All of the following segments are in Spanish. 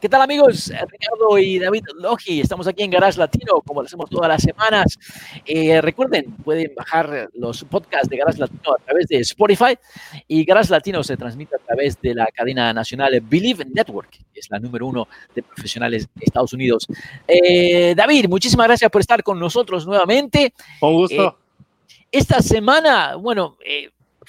¿Qué tal amigos? Ricardo y David Logi, estamos aquí en Garage Latino, como lo hacemos todas las semanas. Eh, recuerden, pueden bajar los podcasts de Garage Latino a través de Spotify y Garage Latino se transmite a través de la cadena nacional Believe Network, que es la número uno de profesionales de Estados Unidos. Eh, David, muchísimas gracias por estar con nosotros nuevamente. Con gusto. Eh, esta semana, bueno,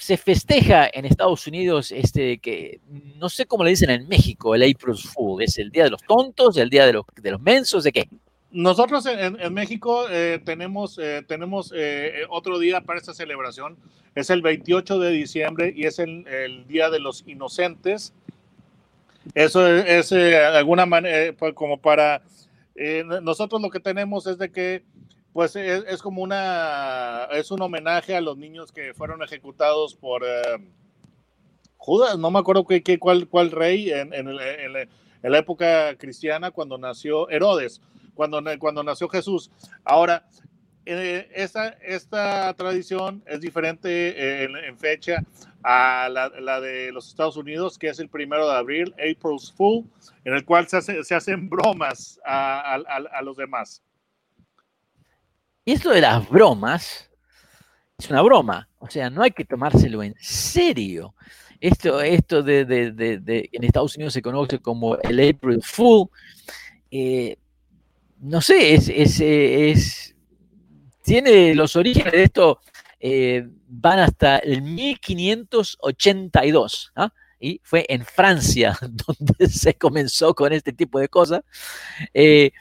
se festeja en Estados Unidos este que no sé cómo le dicen en México, el April Fool, es el día de los tontos, el día de los, de los mensos, ¿de qué? Nosotros en, México eh, tenemos, eh, tenemos eh, otro día para esta celebración, es el 28 de diciembre y es el, Día de los Inocentes. Eso es, de alguna manera, pues, como para, nosotros lo que tenemos es de que pues es, como una, es un homenaje a los niños que fueron ejecutados por eh, Judas, no me acuerdo qué, cuál, cuál rey en, en, la época cristiana cuando nació Herodes, cuando, cuando nació Jesús. Ahora, eh, esta, esta tradición es diferente eh, en, fecha a la, de los Estados Unidos, que es el primero de abril, April's Fool, en el cual se, se hacen bromas a los demás. Y esto de las bromas es una broma, o sea, no hay que tomárselo en serio. Esto, esto de, de, de, en Estados Unidos se conoce como el April Fool. Eh, no sé, es, es, es, tiene los orígenes de esto, eh, van hasta el 1582. ¿ah? Y fue en Francia donde se comenzó con este tipo de cosas. Eh,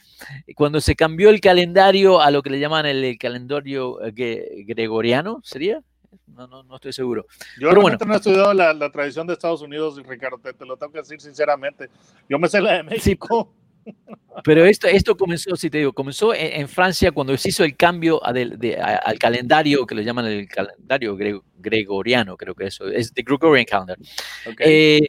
cuando se cambió el calendario a lo que le llaman el, calendario eh, gregoriano, ¿sería? No, no, no, estoy seguro. Yo realmente no he estudiado la, tradición de Estados Unidos, Ricardo, te, lo tengo que decir sinceramente. Yo me sé la de México. Pero esto, esto comenzó, si te digo, comenzó en, Francia cuando se hizo el cambio al calendario que le llaman el calendario gregoriano, creo que eso es the Gregorian Calendar. Eh,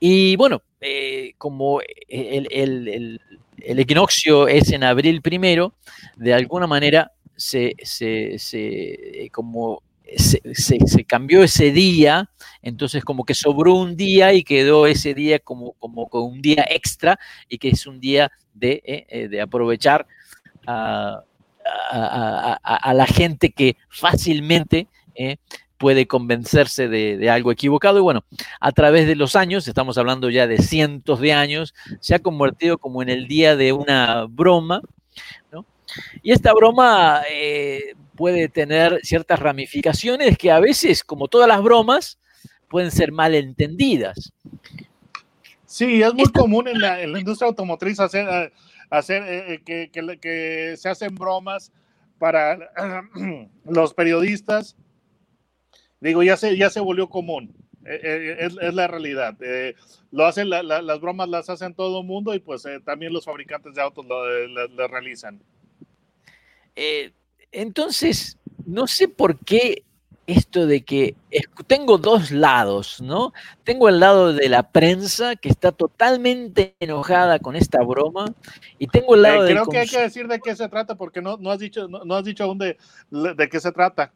y bueno, eh, como el, el, el, equinoccio es en abril primero, de alguna manera se, se, se como se, cambió ese día, entonces como que sobró un día y quedó ese día como, como, un día extra y que es un día de, eh, eh, de aprovechar a, la gente que fácilmente eh, puede convencerse de, algo equivocado. Y bueno, a través de los años, estamos hablando ya de cientos de años, se ha convertido como en el día de una broma, ¿no? Y esta broma puede tener ciertas ramificaciones que a veces, como todas las bromas, pueden ser mal entendidas. Sí, es muy común en la, industria automotriz hacer, eh, hacer eh, eh, que, que, se hacen bromas para los periodistas. Digo, ya se, ya se volvió común. Es, la realidad. lo hacen, las bromas las hacen todo el mundo y pues también los fabricantes de autos lo, realizan. Entonces, no sé por qué esto de que tengo dos lados, ¿no? Tengo el lado de la prensa que está totalmente enojada con esta broma y tengo el lado eh, Creo que hay que decir de qué se trata porque no, no has dicho no, has dicho aún de, de, qué se trata.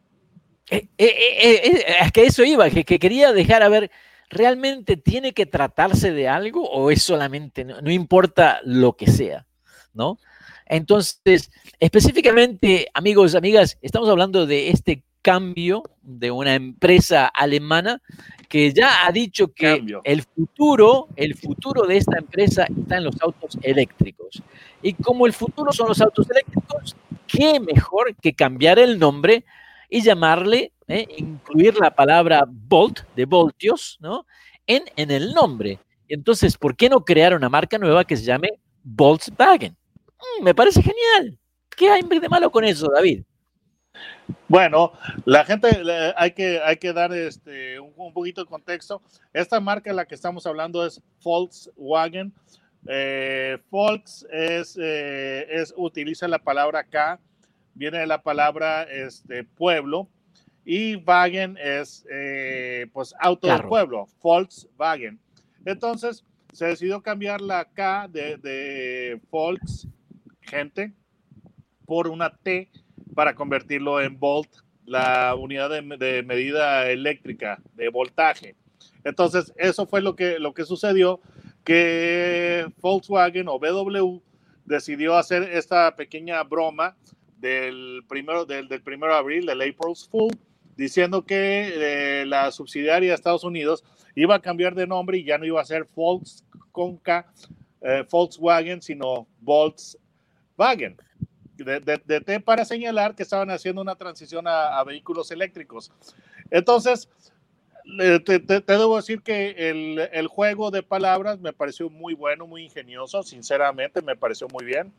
Eh, eh, es que eso iba, que, quería dejar a ver, ¿realmente tiene que tratarse de algo o es solamente, no importa lo que sea, ¿no? Entonces, específicamente, amigos, amigas, estamos hablando de este cambio de una empresa alemana que ya ha dicho que el futuro, el futuro de esta empresa está en los autos eléctricos. Y como el futuro son los autos eléctricos, qué mejor que cambiar el nombre y llamarle, eh, incluir la palabra Volt, de voltios, ¿no? En, en el nombre. Entonces, ¿por qué no crear una marca nueva que se llame Volkswagen? Mm, me parece genial. ¿Qué hay de malo con eso, David? Bueno, la gente hay que, hay que dar este, un, poquito de contexto. Esta marca en la que estamos hablando es Volkswagen. Eh, Volks es, eh, es, utiliza la palabra K viene de la palabra este, pueblo y Wagen es eh, pues auto del pueblo, Volkswagen. Entonces se decidió cambiar la K de, de Volks, gente, por una T para convertirlo en volt, la unidad de, de, medida eléctrica de voltaje. Entonces, eso fue lo que, lo que sucedió, que Volkswagen o BW decidió hacer esta pequeña broma del primero, del, del primero de abril, del April's Fool, diciendo que eh, la subsidiaria de Estados Unidos iba a cambiar de nombre y ya no iba a ser Volks eh, Volkswagen, sino Volkswagen. De, de, T para señalar que estaban haciendo una transición a, a vehículos eléctricos. Entonces, te, te, debo decir que el, el, juego de palabras me pareció muy bueno, muy ingenioso, sinceramente me pareció muy bien.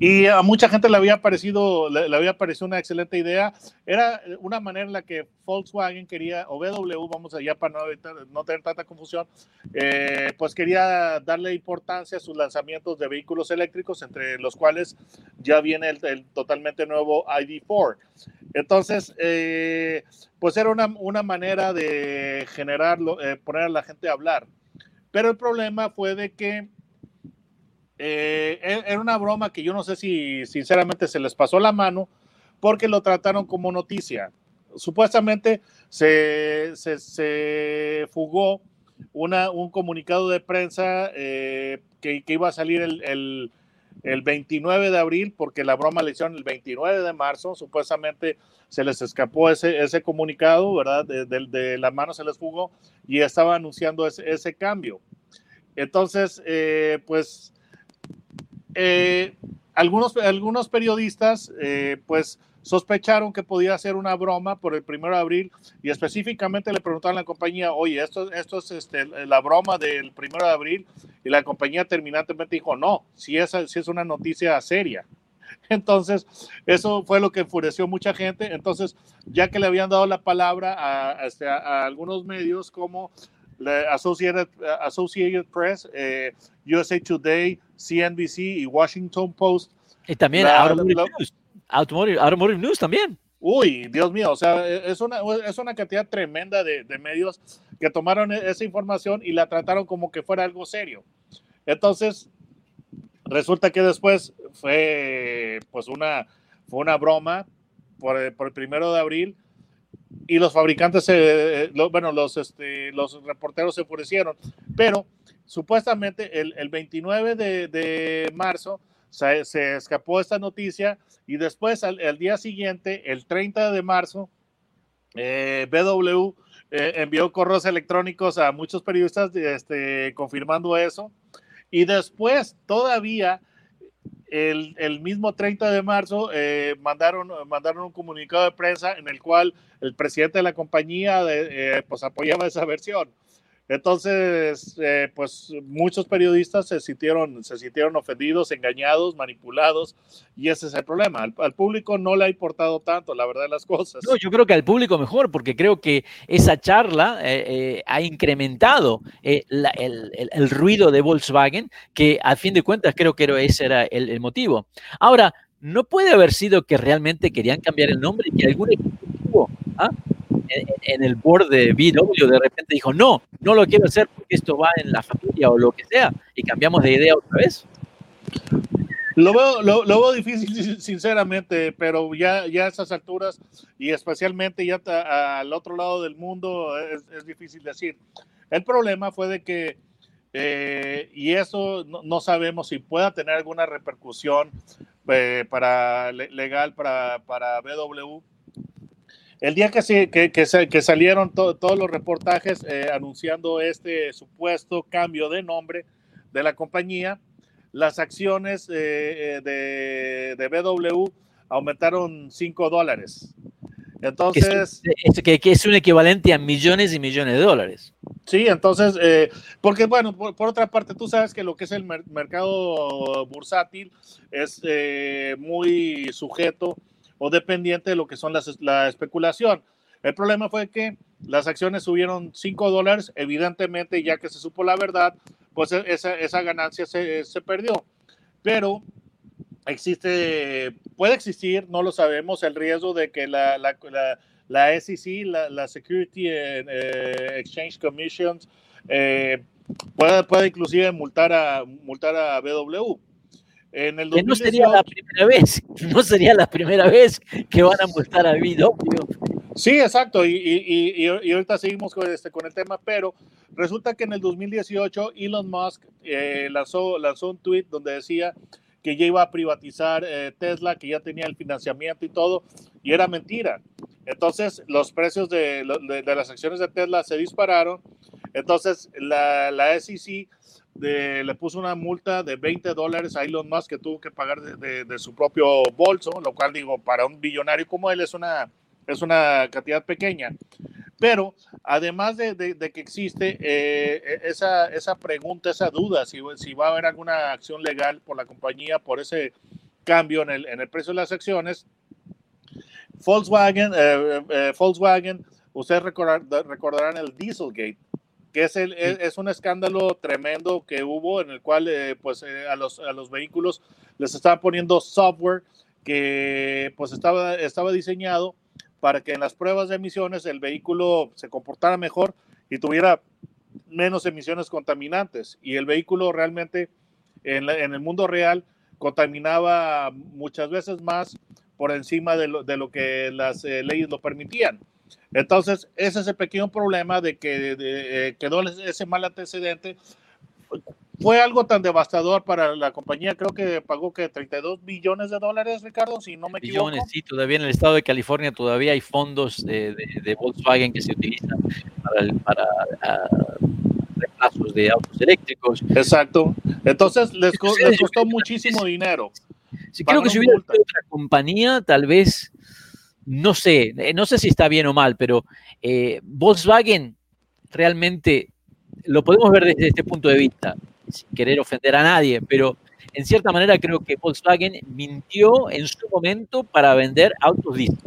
Y a mucha gente le había parecido, le, había parecido una excelente idea. Era una manera en la que Volkswagen quería, o BW, vamos allá para no, no tener tanta confusión, eh, pues quería darle importancia a sus lanzamientos de vehículos eléctricos, entre los cuales ya viene el, totalmente nuevo ID4. Entonces, eh, pues era una, una, manera de generarlo, eh, poner a la gente a hablar. Pero el problema fue de que eh, e-, era una broma que yo no sé si sinceramente se les pasó la mano porque lo trataron como noticia. Supuestamente se, se, fugó una, un comunicado de prensa eh, que, que, iba a salir el, el, el, 29 de abril, porque la broma le hicieron el 29 de marzo. Supuestamente se les escapó ese, ese comunicado, ¿verdad? De, de, la mano se les fugó y estaba anunciando ese, ese cambio. Entonces, eh, pues eh, algunos, algunos periodistas, eh, pues, sospecharon que podía ser una broma por el primero de abril y específicamente le preguntaron a la compañía, oye, esto, esto es este, la broma del primero de abril y la compañía terminantemente dijo, no, si es, si es una noticia seria. Entonces, eso fue lo que enfureció mucha gente. Entonces, ya que le habían dado la palabra a, a, este, a algunos medios como Associated, Associated Press, eh, USA Today, CNBC y Washington Post. Y también Automotive, News. Automotive, News también. Uy, Dios mío, o sea, es una, es una cantidad tremenda de, de, medios que tomaron e, esa información y la trataron como que fuera algo serio. Entonces, resulta que después fue pues una, fue una broma por, por el primero de abril y los fabricantes, se, bueno, los, este, los reporteros se enfurecieron, pero supuestamente el, el 29 de, de marzo se, se, escapó esta noticia y después el día siguiente, el 30 de marzo, eh, BW eh, envió correos electrónicos a muchos periodistas este, confirmando eso. Y después todavía el, el, mismo 30 de marzo eh, mandaron, mandaron un comunicado de prensa en el cual el presidente de la compañía de, eh, pues apoyaba esa versión. Entonces, eh, pues muchos periodistas se sintieron, se sintieron ofendidos, engañados, manipulados, y ese es el problema. Al, público no le ha importado tanto, la verdad las cosas. No, yo creo que al público mejor, porque creo que esa charla eh, eh, ha incrementado eh, la, el, el, el, ruido de Volkswagen, que al fin de cuentas creo que ese era el, el, motivo. Ahora, no puede haber sido que realmente querían cambiar el nombre y que algún equipo ¿ah? En, el board de BW de repente dijo, no, no lo quiero hacer porque esto va en la familia o lo que sea, y cambiamos de idea otra vez. Lo veo, lo, lo veo difícil, sinceramente, pero ya, ya a esas alturas, y especialmente ya al otro lado del mundo, es, es, difícil decir. El problema fue de que, eh, y eso no, no, sabemos si pueda tener alguna repercusión eh, para, legal para, para BW, el día que, que, que, que salieron to, todos los reportajes eh, anunciando este supuesto cambio de nombre de la compañía, las acciones eh, eh de, de, BW aumentaron 5 dólares. Entonces. Es, que, que, es un equivalente a millones y millones de dólares. Sí, entonces, eh, porque bueno, por, por, otra parte, tú sabes que lo que es el mer mercado bursátil es eh, muy sujeto o dependiente de lo que son las, la especulación. El problema fue que las acciones subieron 5 dólares, evidentemente ya que se supo la verdad, pues e, esa, esa ganancia se, se, perdió. Pero existe, puede existir, no lo sabemos, el riesgo de que la, la, la, la SEC, la, Security eh, Exchange Commissions, eh, pueda, pueda inclusive multar a, multar a BW. En el Que no sería la primera vez, no sería la primera vez que van a multar a BW. Sí, exacto, y, y, y, y ahorita seguimos con, este, con el tema, pero resulta que en el 2018 Elon Musk eh, lanzó, lanzó un tweet donde decía que ya iba a privatizar eh, Tesla, que ya tenía el financiamiento y todo, y era mentira. Entonces, los precios de, de, de las acciones de Tesla se dispararon. Entonces, la, la SEC de, le puso una multa de 20 dólares a Elon Musk que tuvo que pagar de, de, de, su propio bolso, lo cual digo, para un billonario como él es una, es una cantidad pequeña. Pero además de, que existe eh, esa, esa, pregunta, esa duda, si, si, va a haber alguna acción legal por la compañía por ese cambio en el, en el precio de las acciones, Volkswagen, eh, eh, Volkswagen ustedes recordar, recordarán el Dieselgate que es, el, es, es, un escándalo tremendo que hubo en el cual eh, pues eh, a, los, a los vehículos les estaban poniendo software que pues estaba, estaba diseñado para que en las pruebas de emisiones el vehículo se comportara mejor y tuviera menos emisiones contaminantes y el vehículo realmente en, la, en el mundo real contaminaba muchas veces más por encima de lo, de lo que las eh, leyes lo permitían. Entonces, ese es el pequeño problema de que de, de, eh, quedó ese mal antecedente. Fue algo tan devastador para la compañía, creo que pagó que 32 billones de dólares, Ricardo, si no me billones, equivoco. Sí, todavía en el estado de California todavía hay fondos de, de Volkswagen que se utilizan para, el, para uh, reemplazos de autos eléctricos. Exacto. Entonces, les, les costó muchísimo dinero. Sí, creo que si hubiera otra compañía, tal vez no sé, eh, no sé si está bien o mal, pero eh, Volkswagen realmente lo podemos ver desde este punto de vista, sin querer ofender a nadie, pero en cierta manera creo que Volkswagen mintió en su momento para vender autos diesel.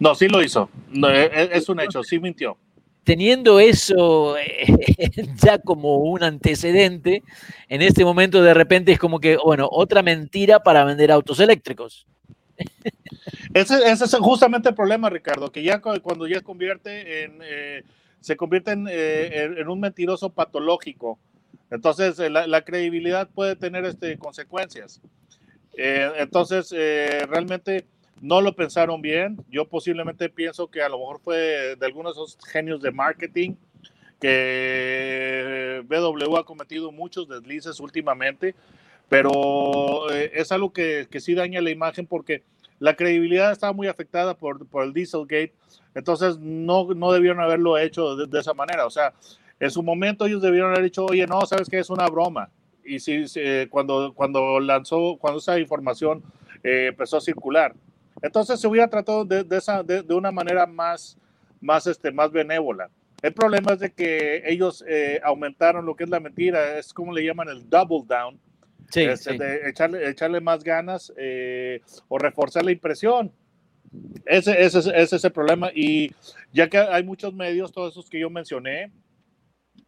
No, sí lo hizo, no, es, es, un hecho, sí mintió. Teniendo eso eh, ya como un antecedente, en este momento de repente es como que, bueno, otra mentira para vender autos eléctricos. Ese, es justamente el problema, Ricardo, que ya cuando ya convierte en, eh, se convierte en, eh, en, un mentiroso patológico, entonces eh, la, credibilidad puede tener este, consecuencias. Entonces, realmente no lo pensaron bien. Yo posiblemente pienso que a lo mejor fue de algunos esos genios de marketing que BW ha cometido muchos deslices últimamente, pero es algo que, que sí daña la imagen porque la credibilidad estaba muy afectada por, por el Dieselgate, entonces no, no debieron haberlo hecho de, de, esa manera. O sea, en su momento ellos debieron haber dicho, oye, no, sabes que es una broma. Y si, si cuando, cuando lanzó, cuando esa información eh, empezó a circular. Entonces se hubiera tratado de, de, esa, de, de una manera más, más, este, más benévola. El problema es de que ellos eh, aumentaron lo que es la mentira, es como le llaman el double down, Sí, este, sí. de echarle, echarle, más ganas eh, o reforzar la impresión. Ese, ese, ese, es el problema. Y ya que hay muchos medios, todos esos que yo mencioné,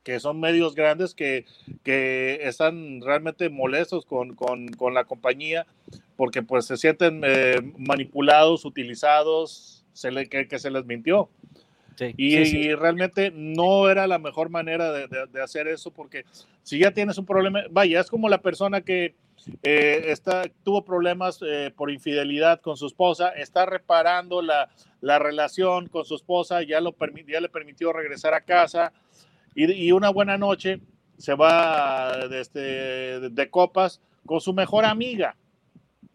que son medios grandes que, que están realmente molestos con, con, con, la compañía porque pues se sienten eh, manipulados, utilizados, se le, que, que se les mintió. Sí, y, sí, sí. y, realmente no era la mejor manera de, de, de, hacer eso porque si ya tienes un problema, vaya, es como la persona que eh, está, tuvo problemas eh, por infidelidad con su esposa, está reparando la, la relación con su esposa, ya, lo ya le permitió regresar a casa y, y una buena noche se va de, este, de copas con su mejor amiga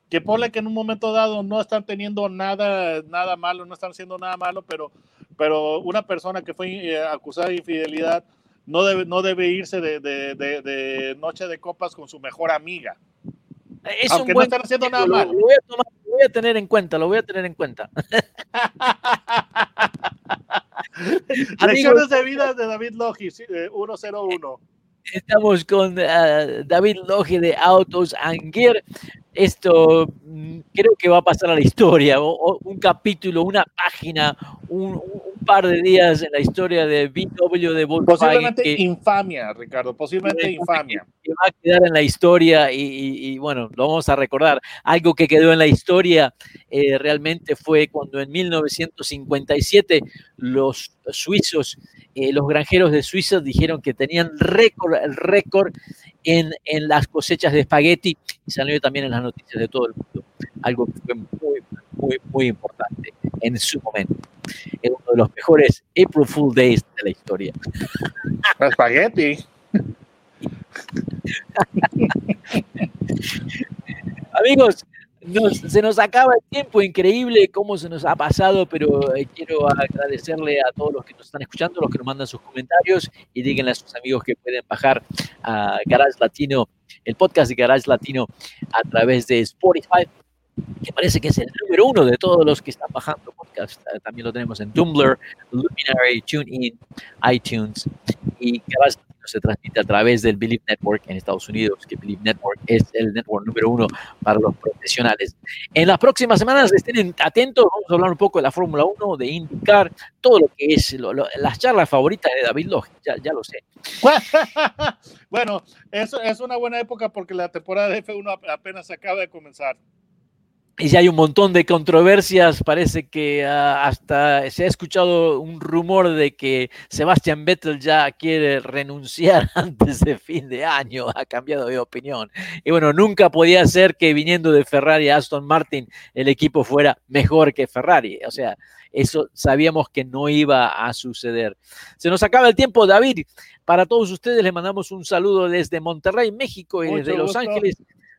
que ponle que en un momento dado no están teniendo nada, nada malo, no están haciendo nada malo, pero, pero una persona que fue eh, acusada de infidelidad no debe, no debe irse de, de, de, de, noche de copas con su mejor amiga. Es Aunque no están haciendo nada malo. Lo, lo, voy a tomar, lo voy a tener en cuenta, lo voy a tener en cuenta. Lecciones de vida de David Logi, 101. Estamos con uh, David Logi de Autos and Gear. Esto mm, creo que va a pasar a la historia, o, o un capítulo, una página, un, un, par de días en la historia de BW de Volkswagen. Posiblemente infamia, Ricardo, posiblemente infamia. Que va a quedar en la historia y, bueno, lo vamos a recordar. Algo que quedó en la historia eh, realmente fue cuando en 1957 los suizos, eh, los granjeros de Suiza dijeron que tenían récord, el récord en, en las cosechas de espagueti y salió también en las noticias de todo el mundo. Algo que fue muy, muy, muy importante en su momento. Es uno de los mejores April Fool Days de la historia. Espagueti. Amigos, se nos acaba el tiempo, increíble cómo se nos ha pasado, pero eh, quiero agradecerle a todos los que nos están escuchando, los que nos mandan sus comentarios y díganle a sus amigos que pueden bajar a Garage Latino, el podcast de Garage Latino a través de Spotify, que parece que es el número uno de todos los que están bajando podcast. Eh, también lo tenemos en Tumblr, Luminary, TuneIn, iTunes y Garage se transmite a través del Believe Network en Estados Unidos, que Believe Network es el network número uno para los profesionales. En las próximas semanas estén atentos, vamos a hablar un poco de la Fórmula 1, de indicar todo lo que es las charlas favoritas de David Lodge, ya, ya lo sé. bueno, eso es una buena época porque la temporada de F1 apenas acaba de comenzar y ya hay un montón de controversias. Parece que ah, hasta se ha escuchado un rumor de que Sebastian Vettel ya quiere renunciar antes de fin de año. Ha cambiado de opinión. Y bueno, nunca podía ser que viniendo de Ferrari a Aston Martin el equipo fuera mejor que Ferrari. O sea, eso sabíamos que no iba a suceder. Se nos acaba el tiempo, David. Para todos ustedes les mandamos un saludo desde Monterrey, México y desde Los Ángeles